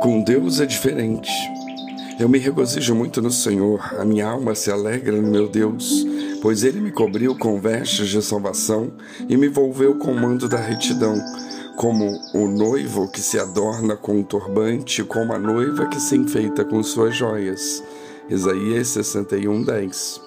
Com Deus é diferente. Eu me regozijo muito no Senhor, a minha alma se alegra no meu Deus, pois Ele me cobriu com vestes de salvação e me envolveu com o mando da retidão, como o noivo que se adorna com um turbante, como a noiva que se enfeita com suas joias. Isaías 61, 10.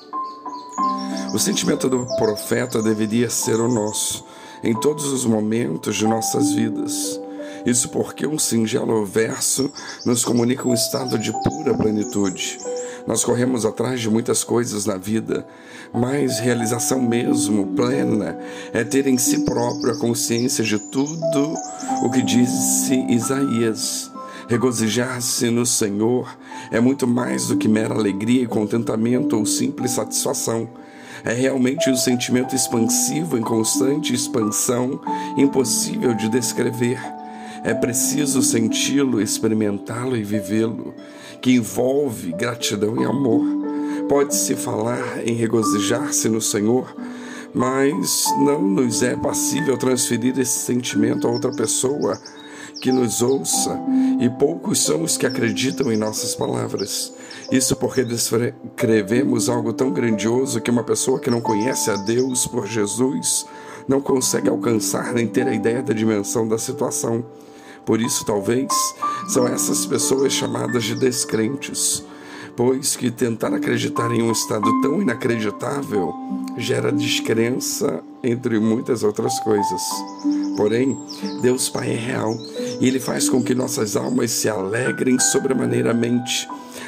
O sentimento do profeta deveria ser o nosso, em todos os momentos de nossas vidas. Isso porque um singelo verso nos comunica um estado de pura plenitude. Nós corremos atrás de muitas coisas na vida, mas realização mesmo, plena, é ter em si próprio a consciência de tudo o que disse Isaías. Regozijar-se no Senhor é muito mais do que mera alegria e contentamento ou simples satisfação. É realmente um sentimento expansivo em constante expansão, impossível de descrever. É preciso senti-lo, experimentá-lo e vivê-lo, que envolve gratidão e amor. Pode-se falar em regozijar-se no Senhor, mas não nos é passível transferir esse sentimento a outra pessoa que nos ouça, e poucos são os que acreditam em nossas palavras. Isso porque descrevemos algo tão grandioso que uma pessoa que não conhece a Deus por Jesus não consegue alcançar nem ter a ideia da dimensão da situação. Por isso, talvez, são essas pessoas chamadas de descrentes, pois que tentar acreditar em um estado tão inacreditável gera descrença, entre muitas outras coisas. Porém, Deus Pai é real e Ele faz com que nossas almas se alegrem sobremaneiramente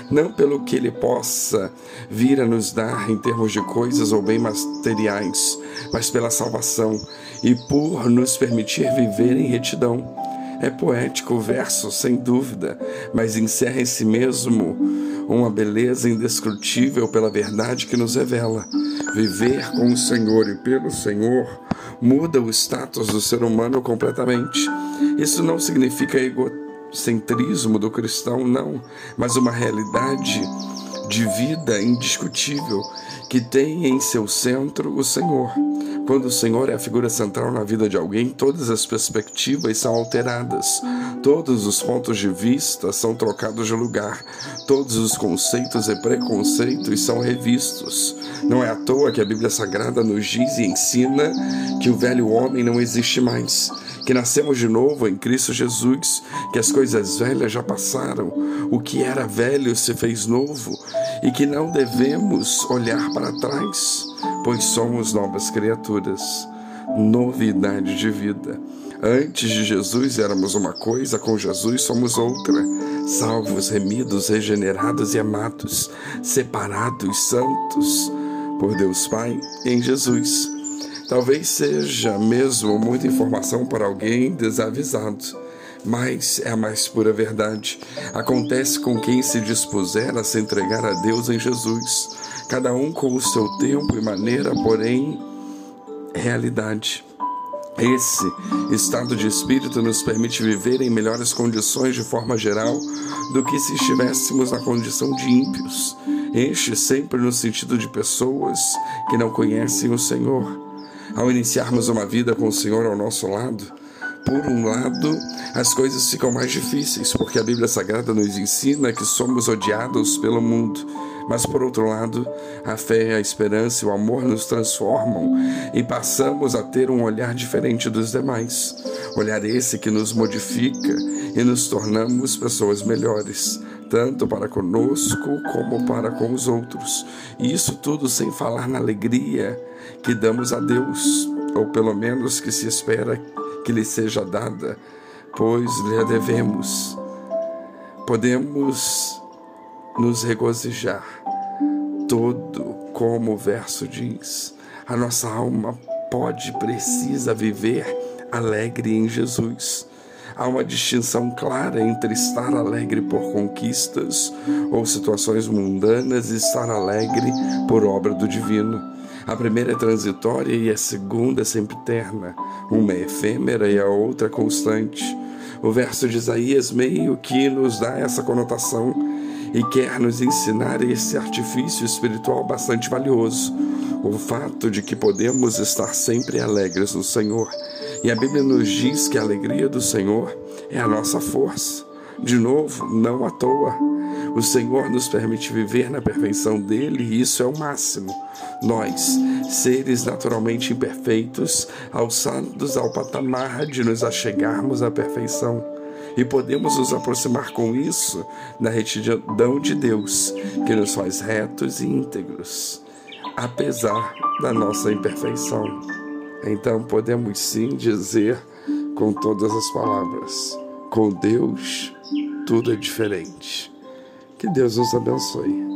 não pelo que ele possa vir a nos dar em termos de coisas ou bem materiais, mas pela salvação e por nos permitir viver em retidão. É poético o verso, sem dúvida, mas encerra em si mesmo uma beleza indescrutível pela verdade que nos revela. Viver com o Senhor e pelo Senhor muda o status do ser humano completamente. Isso não significa egocentrismo do cristão, não, mas uma realidade de vida indiscutível que tem em seu centro o Senhor. Quando o Senhor é a figura central na vida de alguém, todas as perspectivas são alteradas, todos os pontos de vista são trocados de lugar, todos os conceitos e preconceitos são revistos. Não é à toa que a Bíblia Sagrada nos diz e ensina que o velho homem não existe mais, que nascemos de novo em Cristo Jesus, que as coisas velhas já passaram, o que era velho se fez novo e que não devemos olhar para trás pois somos novas criaturas, novidade de vida. Antes de Jesus éramos uma coisa, com Jesus somos outra. Salvos, remidos, regenerados e amados, separados, santos por Deus Pai em Jesus. Talvez seja mesmo muita informação para alguém desavisado, mas é a mais pura verdade. Acontece com quem se dispuser a se entregar a Deus em Jesus cada um com o seu tempo e maneira, porém, realidade. Esse estado de espírito nos permite viver em melhores condições de forma geral do que se estivéssemos na condição de ímpios. Enche sempre no sentido de pessoas que não conhecem o Senhor. Ao iniciarmos uma vida com o Senhor ao nosso lado, por um lado, as coisas ficam mais difíceis, porque a Bíblia Sagrada nos ensina que somos odiados pelo mundo. Mas por outro lado, a fé, a esperança e o amor nos transformam e passamos a ter um olhar diferente dos demais. Olhar esse que nos modifica e nos tornamos pessoas melhores, tanto para conosco como para com os outros. E isso tudo sem falar na alegria que damos a Deus, ou pelo menos que se espera que lhe seja dada, pois lhe a devemos. Podemos nos regozijar. Todo, como o verso diz, a nossa alma pode, precisa viver alegre em Jesus. Há uma distinção clara entre estar alegre por conquistas ou situações mundanas e estar alegre por obra do divino. A primeira é transitória e a segunda é sempre eterna. Uma é efêmera e a outra constante. O verso de Isaías meio que nos dá essa conotação e quer nos ensinar esse artifício espiritual bastante valioso, o fato de que podemos estar sempre alegres no Senhor. E a Bíblia nos diz que a alegria do Senhor é a nossa força. De novo, não à toa. O Senhor nos permite viver na perfeição dele e isso é o máximo. Nós, seres naturalmente imperfeitos, alçados ao patamar de nos achegarmos à perfeição. E podemos nos aproximar com isso da retidão de Deus, que nos faz retos e íntegros, apesar da nossa imperfeição. Então podemos sim dizer com todas as palavras: com Deus tudo é diferente. Que Deus nos abençoe.